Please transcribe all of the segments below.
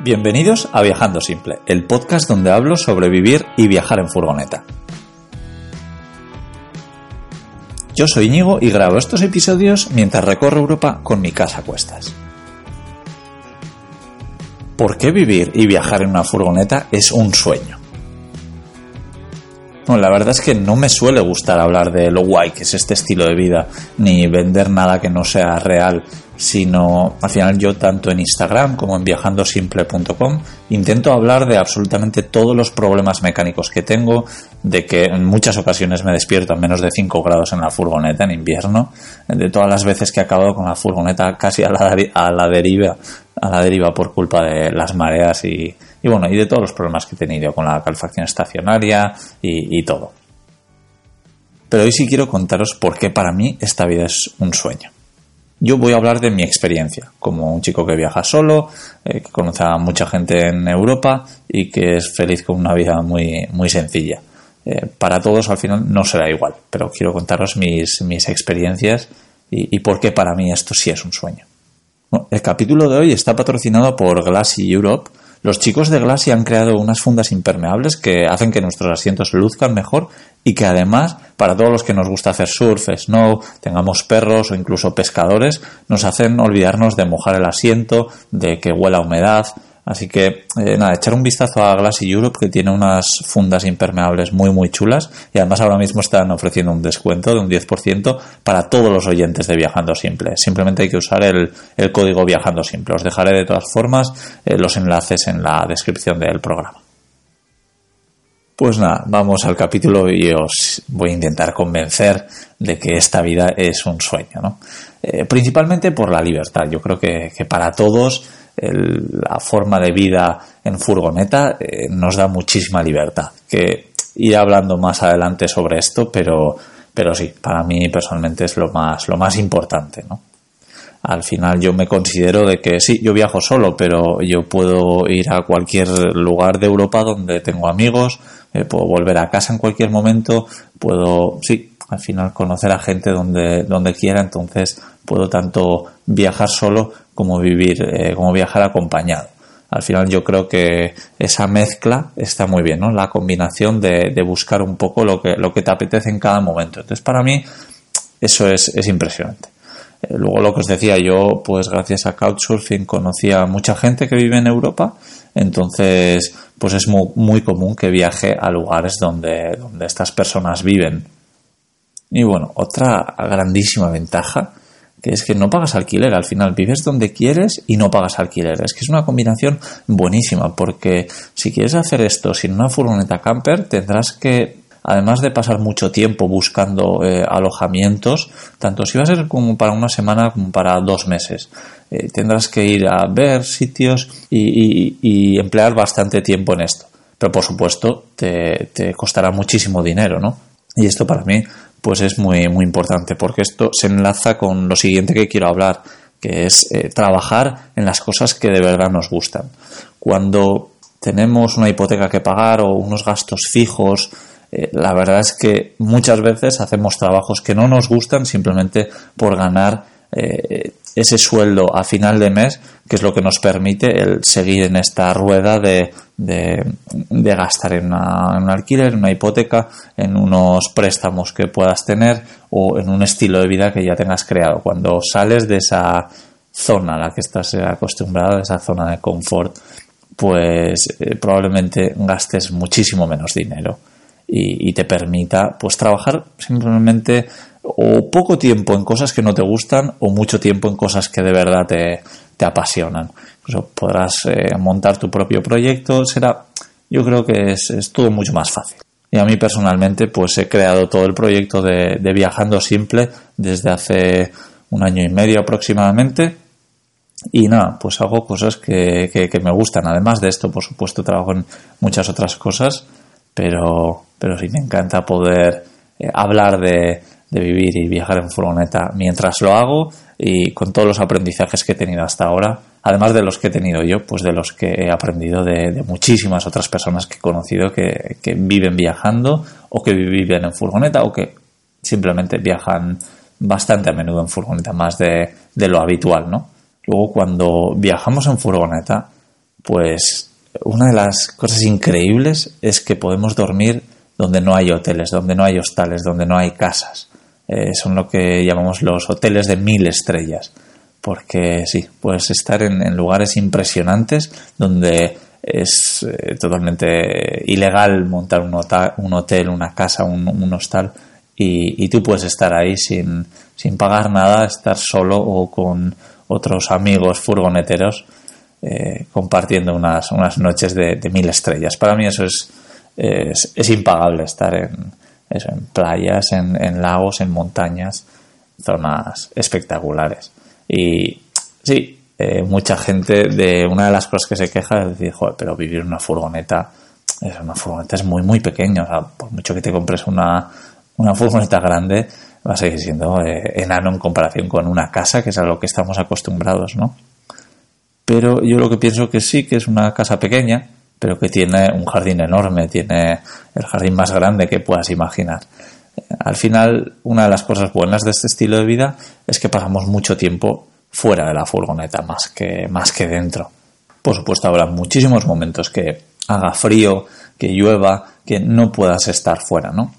Bienvenidos a Viajando Simple, el podcast donde hablo sobre vivir y viajar en furgoneta. Yo soy Íñigo y grabo estos episodios mientras recorro Europa con mi casa a cuestas. ¿Por qué vivir y viajar en una furgoneta es un sueño? Bueno, la verdad es que no me suele gustar hablar de lo guay que es este estilo de vida, ni vender nada que no sea real sino al final yo tanto en Instagram como en viajandosimple.com intento hablar de absolutamente todos los problemas mecánicos que tengo, de que en muchas ocasiones me despierto a menos de 5 grados en la furgoneta en invierno, de todas las veces que he acabado con la furgoneta casi a la, a la deriva, a la deriva por culpa de las mareas y, y, bueno, y de todos los problemas que he tenido con la calefacción estacionaria y, todo. Pero hoy sí quiero contaros por qué para mí esta vida es un sueño. Yo voy a hablar de mi experiencia, como un chico que viaja solo, eh, que conoce a mucha gente en Europa y que es feliz con una vida muy, muy sencilla. Eh, para todos al final no será igual, pero quiero contaros mis, mis experiencias y, por qué para mí esto sí es un sueño. el capítulo de hoy está patrocinado por Glassy Europe, los chicos de Glassy han creado unas fundas impermeables que hacen que nuestros asientos luzcan mejor y que además, para todos los que nos gusta hacer surf, snow, tengamos perros o incluso pescadores, nos hacen olvidarnos de mojar el asiento, de que huela humedad, Así que, eh, nada, echar un vistazo a Glassy Europe, que tiene unas fundas impermeables muy, muy chulas. Y además ahora mismo están ofreciendo un descuento de un 10% para todos los oyentes de Viajando Simple. Simplemente hay que usar el, código Viajando Simple. Os dejaré de todas formas eh, los enlaces en la descripción del programa. Pues nada, vamos al capítulo y os voy a intentar convencer de que esta vida es un sueño, ¿no? Eh, principalmente por la libertad. Yo creo que, que para todos la forma de vida en furgoneta eh, nos da muchísima libertad. Que iré hablando más adelante sobre esto, pero, pero sí, para mí personalmente es lo más, lo más importante, ¿no? Al final yo me considero de que sí, yo viajo solo, pero yo puedo ir a cualquier lugar de Europa donde tengo amigos, puedo volver a casa en cualquier momento, puedo, sí, al final conocer a gente donde, donde quiera, entonces puedo tanto viajar solo como vivir, eh, como viajar acompañado. Al final yo creo que esa mezcla está muy bien, ¿no? La combinación de, buscar un poco lo que, lo que te apetece en cada momento. Entonces para mí eso es, es impresionante. Eh, luego lo que os decía, yo pues gracias a Couchsurfing conocía a mucha gente que vive en Europa, entonces pues es muy, muy común que viaje a lugares donde, donde estas personas viven. Y bueno, otra grandísima ventaja que es que no pagas alquiler, al final vives donde quieres y no pagas alquiler. Es que es una combinación buenísima, porque si quieres hacer esto sin una furgoneta camper, tendrás que, además de pasar mucho tiempo buscando eh, alojamientos, tanto si va a ser como para una semana como para dos meses, eh, tendrás que ir a ver sitios y, emplear bastante tiempo en esto. Pero por supuesto te, te costará muchísimo dinero, ¿no? Y esto para mí pues es muy, muy importante porque esto se enlaza con lo siguiente que quiero hablar, que es eh, trabajar en las cosas que de verdad nos gustan. Cuando tenemos una hipoteca que pagar o unos gastos fijos, eh, la verdad es que muchas veces hacemos trabajos que no nos gustan simplemente por ganar eh, ese sueldo a final de mes, que es lo que nos permite el seguir en esta rueda de, de, gastar en, un alquiler, en una hipoteca, en unos préstamos que puedas tener o en un estilo de vida que ya tengas creado. Cuando sales de esa zona a la que estás acostumbrado, de esa zona de confort, pues eh, probablemente gastes muchísimo menos dinero y, te permita pues trabajar simplemente o poco tiempo en cosas que no te gustan o mucho tiempo en cosas que de verdad te, te apasionan. Incluso podrás eh, montar tu propio proyecto, será, yo creo que es, todo mucho más fácil. Y a mí personalmente pues he creado todo el proyecto de, Viajando Simple desde hace un año y medio aproximadamente Y nada, pues hago cosas que, que, me gustan. Además de esto, por supuesto, trabajo en muchas otras cosas, pero, pero sí me encanta poder eh, hablar de, de vivir y viajar en furgoneta mientras lo hago y con todos los aprendizajes que he tenido hasta ahora, además de los que he tenido yo, pues de los que he aprendido de, muchísimas otras personas que he conocido que, que, viven viajando o que viven en furgoneta o que simplemente viajan bastante a menudo en furgoneta, más de, de lo habitual, ¿no? Luego cuando viajamos en furgoneta, pues una de las cosas increíbles es que podemos dormir donde no hay hoteles, donde no hay hostales, donde no hay casas. Eh, son lo que llamamos los hoteles de mil estrellas. Porque sí, puedes estar en, lugares impresionantes donde es eh, totalmente ilegal montar un, hotel, una casa, un, hostal y, tú puedes estar ahí sin, sin pagar nada, estar solo o con otros amigos furgoneteros eh, compartiendo unas, unas noches de, mil estrellas. Para mí eso es, es impagable estar en, eso, en playas, en, lagos, en montañas, zonas espectaculares. Y sí, eh, mucha gente de una de las cosas que se queja es decir, joder, pero vivir en una furgoneta, es una furgoneta es muy, muy pequeña. O sea, por mucho que te compres una, una furgoneta grande, va a seguir siendo eh, enano en comparación con una casa, que es a lo que estamos acostumbrados, ¿no? Pero yo lo que pienso que sí, que es una casa pequeña, pero que tiene un jardín enorme, tiene el jardín más grande que puedas imaginar. Al final, una de las cosas buenas de este estilo de vida es que pasamos mucho tiempo fuera de la furgoneta más que, más que dentro. Por supuesto, habrá muchísimos momentos que haga frío, que llueva, que no puedas estar fuera, ¿no?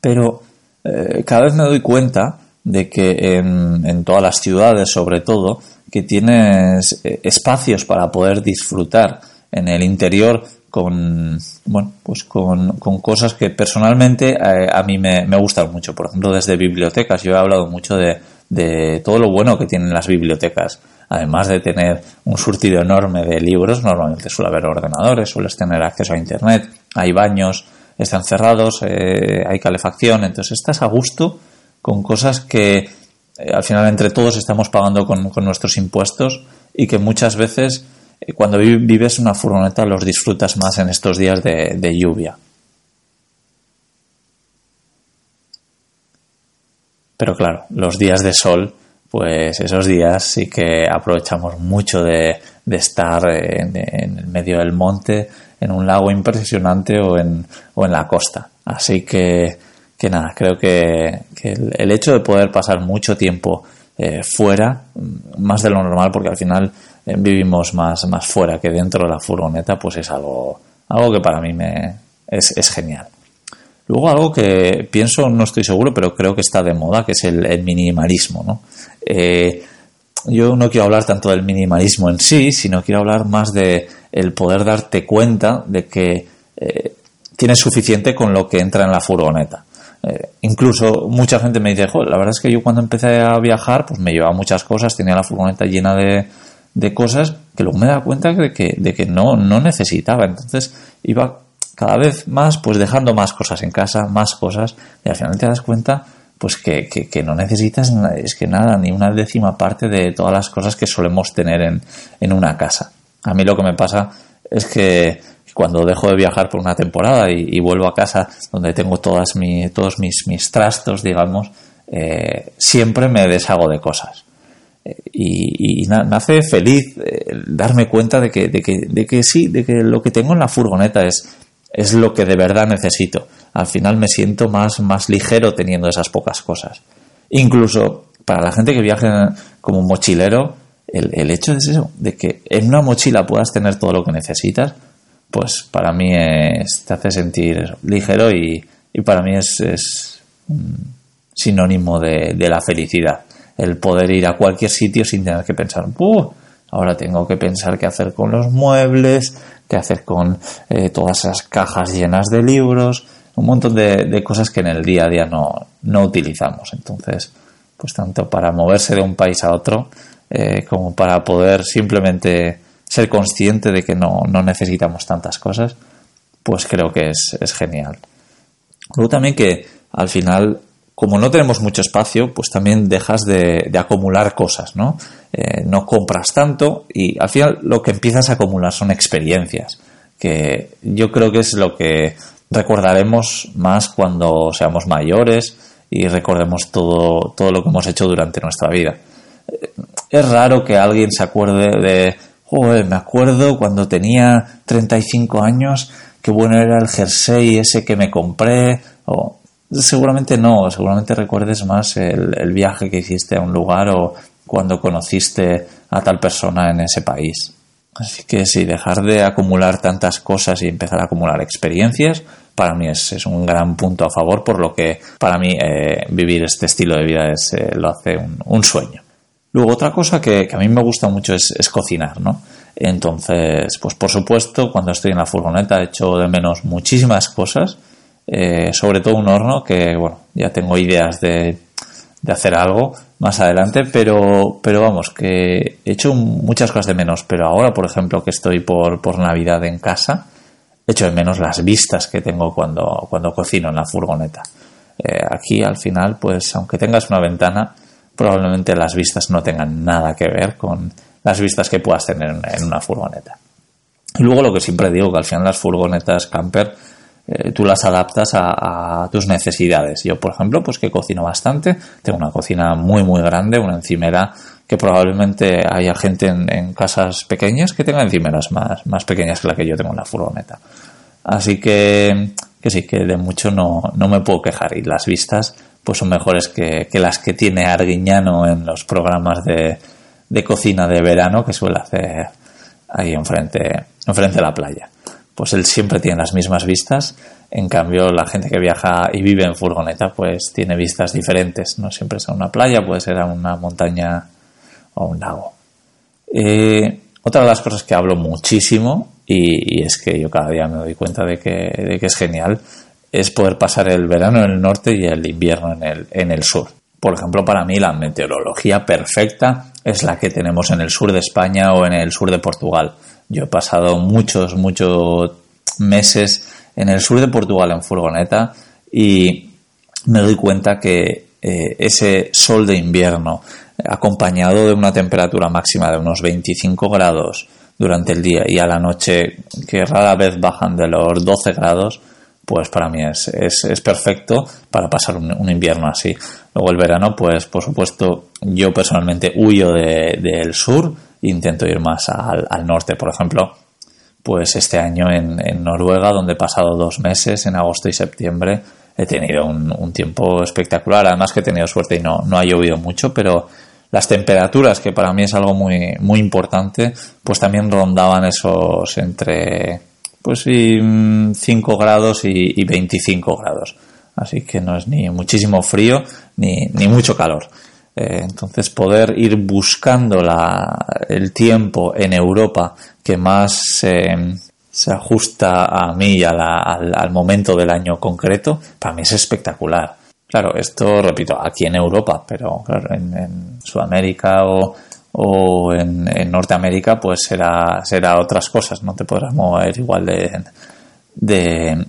Pero eh, cada vez me doy cuenta de que en, todas las ciudades, sobre todo, que tienes eh, espacios para poder disfrutar en el interior con, bueno, pues con, cosas que personalmente eh, a mí me, gustan mucho. Por ejemplo, desde bibliotecas. Yo he hablado mucho de, de todo lo bueno que tienen las bibliotecas. Además de tener un surtido enorme de libros, normalmente suele haber ordenadores, sueles tener acceso a Internet, hay baños, están cerrados, eh, hay calefacción, entonces estás a gusto con cosas que eh, al final entre todos estamos pagando con, con nuestros impuestos y que muchas veces cuando vives una furgoneta los disfrutas más en estos días de, lluvia. Pero claro, los días de sol, pues esos días sí que aprovechamos mucho de, estar en, el medio del monte, en un lago impresionante o en, o en la costa. Así que, que nada, creo que, el, hecho de poder pasar mucho tiempo eh, fuera, más de lo normal, porque al final vivimos más, más fuera que dentro de la furgoneta, pues es algo, algo que para mí me, es, es genial. Luego algo que pienso, no estoy seguro, pero creo que está de moda, que es el, minimalismo. ¿no? Eh, yo no quiero hablar tanto del minimalismo en sí, sino quiero hablar más de el poder darte cuenta de que eh, tienes suficiente con lo que entra en la furgoneta. incluso mucha gente me dice, la verdad es que yo cuando empecé a viajar, pues me llevaba muchas cosas, tenía la furgoneta llena de, de cosas que luego me daba cuenta de que, de que no, no necesitaba. Entonces iba cada vez más pues dejando más cosas en casa, más cosas, y al final te das cuenta pues que, que, no necesitas es que nada, ni una décima parte de todas las cosas que solemos tener en, en una casa. A mí lo que me pasa es que cuando dejo de viajar por una temporada y, vuelvo a casa donde tengo todas todos mis, mis trastos, digamos, eh, siempre me deshago de cosas y, me hace feliz eh, darme cuenta de que, de, que, de que sí, de que lo que tengo en la furgoneta es, es lo que de verdad necesito. Al final me siento más, más ligero teniendo esas pocas cosas. Incluso para la gente que viaja como mochilero, el, el hecho de eso, de que en una mochila puedas tener todo lo que necesitas, pues para mí es, te hace sentir ligero y, y para mí es, es sinónimo de, de la felicidad el poder ir a cualquier sitio sin tener que pensar, ahora tengo que pensar qué hacer con los muebles, qué hacer con eh, todas esas cajas llenas de libros, un montón de, cosas que en el día a día no, no, utilizamos. Entonces, pues tanto para moverse de un país a otro, eh, como para poder simplemente ser consciente de que no, no necesitamos tantas cosas, pues creo que es, es genial. Luego también que al final como no tenemos mucho espacio, pues también dejas de, acumular cosas, ¿no? eh, no compras tanto y al final lo que empiezas a acumular son experiencias, que yo creo que es lo que recordaremos más cuando seamos mayores y recordemos todo, todo lo que hemos hecho durante nuestra vida. Es raro que alguien se acuerde de, me acuerdo cuando tenía 35 años, qué bueno era el jersey ese que me compré, o seguramente no, seguramente recuerdes más el, el viaje que hiciste a un lugar o cuando conociste a tal persona en ese país. Así que sí, dejar de acumular tantas cosas y empezar a acumular experiencias, para mí es, un gran punto a favor, por lo que para mí eh, vivir este estilo de vida es, eh, lo hace un, sueño. Luego otra cosa que, a mí me gusta mucho es, cocinar, ¿no? Entonces, pues por supuesto, cuando estoy en la furgoneta echo de menos muchísimas cosas, eh, sobre todo un horno que, bueno, ya tengo ideas de, de hacer algo, más adelante, pero, pero vamos, que he hecho muchas cosas de menos, pero ahora, por ejemplo, que estoy por, por Navidad en casa, hecho de menos las vistas que tengo cuando, cuando cocino en la furgoneta. Eh, aquí al final, pues aunque tengas una ventana, probablemente las vistas no tengan nada que ver con las vistas que puedas tener en una furgoneta. Y luego lo que siempre digo, que al final las furgonetas camper eh, tú las adaptas a, tus necesidades. Yo, por ejemplo, pues que cocino bastante, tengo una cocina muy, muy grande, una encimera que probablemente haya gente en, casas pequeñas que tenga encimeras más, más pequeñas que la que yo tengo en la furgoneta. Así que, que sí, que de mucho no, no me puedo quejar y las vistas pues son mejores que, que las que tiene Arguiñano en los programas de, de cocina de verano que suele hacer ahí enfrente, enfrente de la playa pues él siempre tiene las mismas vistas. En cambio, la gente que viaja y vive en furgoneta, pues tiene vistas diferentes. No siempre es a una playa, puede ser a una montaña o a un lago. Eh, otra de las cosas que hablo muchísimo, y, es que yo cada día me doy cuenta de que, de que, es genial, es poder pasar el verano en el norte y el invierno en el, en el sur. Por ejemplo, para mí la meteorología perfecta es la que tenemos en el sur de España o en el sur de Portugal yo he pasado muchos, muchos meses en el sur de Portugal en furgoneta y me doy cuenta que eh, ese sol de invierno, acompañado de una temperatura máxima de unos 25 grados durante el día y a la noche que rara vez bajan de los 12 grados, pues para mí es, es, perfecto para pasar un, invierno así. Luego el verano, pues por supuesto, yo personalmente huyo del sur intento ir más al, norte, por ejemplo, pues este año en, Noruega, donde he pasado dos meses, en agosto y septiembre, he tenido un, tiempo espectacular. Además que he tenido suerte y no, no ha llovido mucho, pero las temperaturas, que para mí es algo muy, muy importante, pues también rondaban esos entre pues 5 mm, grados y, y 25 grados. Así que no es ni muchísimo frío ni, ni mucho calor. Eh, entonces, poder ir buscando el tiempo en Europa que más se ajusta a mí y al, momento del año concreto, para mí es espectacular. Claro, esto, repito, aquí en Europa, pero claro, en, Sudamérica o, en, Norteamérica, pues será, será otras cosas, no te podrás mover igual de, de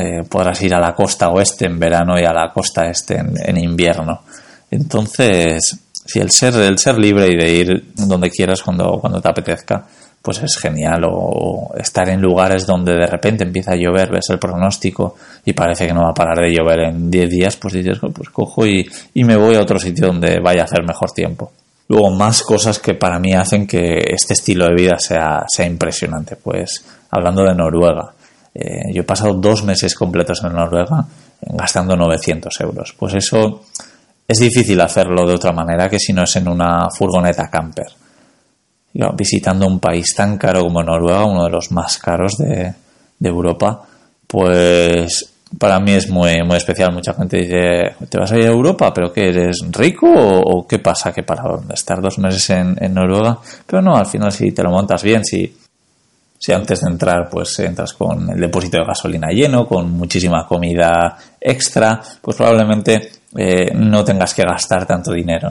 eh, podrás ir a la costa oeste en verano y a la costa este en invierno. Entonces, si el ser, el ser libre y de ir donde quieras cuando, cuando te apetezca, pues es genial. O estar en lugares donde de repente empieza a llover, ves el pronóstico y parece que no va a parar de llover en 10 días, pues dices, oh, pues cojo y, me voy a otro sitio donde vaya a hacer mejor tiempo. Luego, más cosas que para mí hacen que este estilo de vida sea, sea impresionante. Pues hablando de Noruega, eh, yo he pasado dos meses completos en Noruega gastando 900 euros. Pues eso es difícil hacerlo de otra manera que si no es en una furgoneta camper. visitando un país tan caro como Noruega, uno de los más caros de, Europa, pues para mí es muy, muy especial. Mucha gente dice, ¿te vas a ir a Europa? ¿Pero qué eres rico? ¿O, qué pasa? ¿Que para estar dos meses en, en, Noruega? Pero no, al final si te lo montas bien, si, si antes de entrar pues entras con el depósito de gasolina lleno, con muchísima comida extra, pues probablemente eh, no tengas que gastar tanto dinero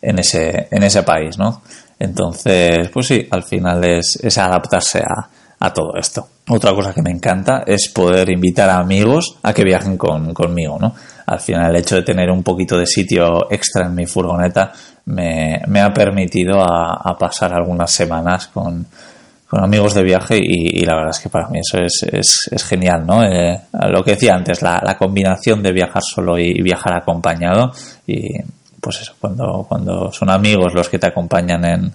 en, ese, en ese país, ¿no? Entonces, pues sí, al final es, es adaptarse a, a, todo esto. Otra cosa que me encanta es poder invitar a amigos a que viajen con, conmigo, ¿no? Al final, el hecho de tener un poquito de sitio extra en mi furgoneta me, me ha permitido a, pasar algunas semanas con, con amigos de viaje y, la verdad es que para mí eso es, genial, ¿no? Eh, lo que decía antes, la, combinación de viajar solo y, viajar acompañado y pues eso, cuando, cuando son amigos los que te acompañan en,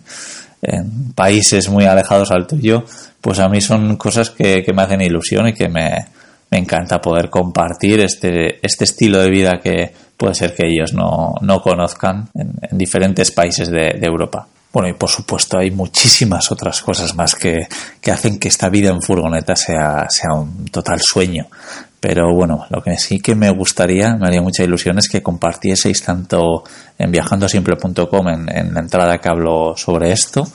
en países muy alejados al tuyo, pues a mí son cosas que, me hacen ilusión y que me, encanta poder compartir este, este estilo de vida que puede ser que ellos no, no conozcan en, diferentes países de, Europa. Bueno, y por supuesto hay muchísimas otras cosas más que, que hacen que esta vida en furgoneta sea, sea un total sueño. Pero bueno, lo que sí que me gustaría, me haría mucha ilusión es que compartieseis tanto en viajandosimple.com en, en la entrada que hablo sobre esto,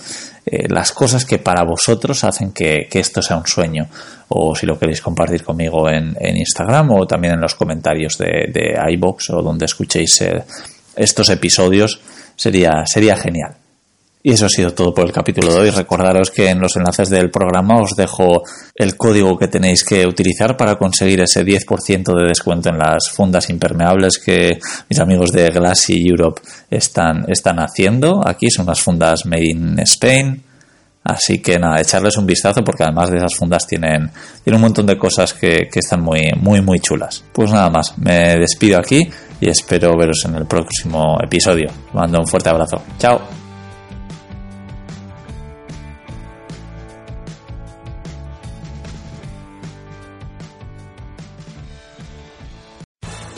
eh, las cosas que para vosotros hacen que, esto sea un sueño. O si lo queréis compartir conmigo en, Instagram o también en los comentarios de, de iBox o donde escuchéis eh, estos episodios, sería, sería genial. Y eso ha sido todo por el capítulo de hoy. Recordaros que en los enlaces del programa os dejo el código que tenéis que utilizar para conseguir ese 10% de descuento en las fundas impermeables que mis amigos de Glassy Europe están, están haciendo. Aquí son las fundas Made in Spain. Así que nada, echarles un vistazo porque además de esas fundas tienen, tienen un montón de cosas que, que están muy, muy, muy chulas. Pues nada más, me despido aquí y espero veros en el próximo episodio. mando un fuerte abrazo. Chao.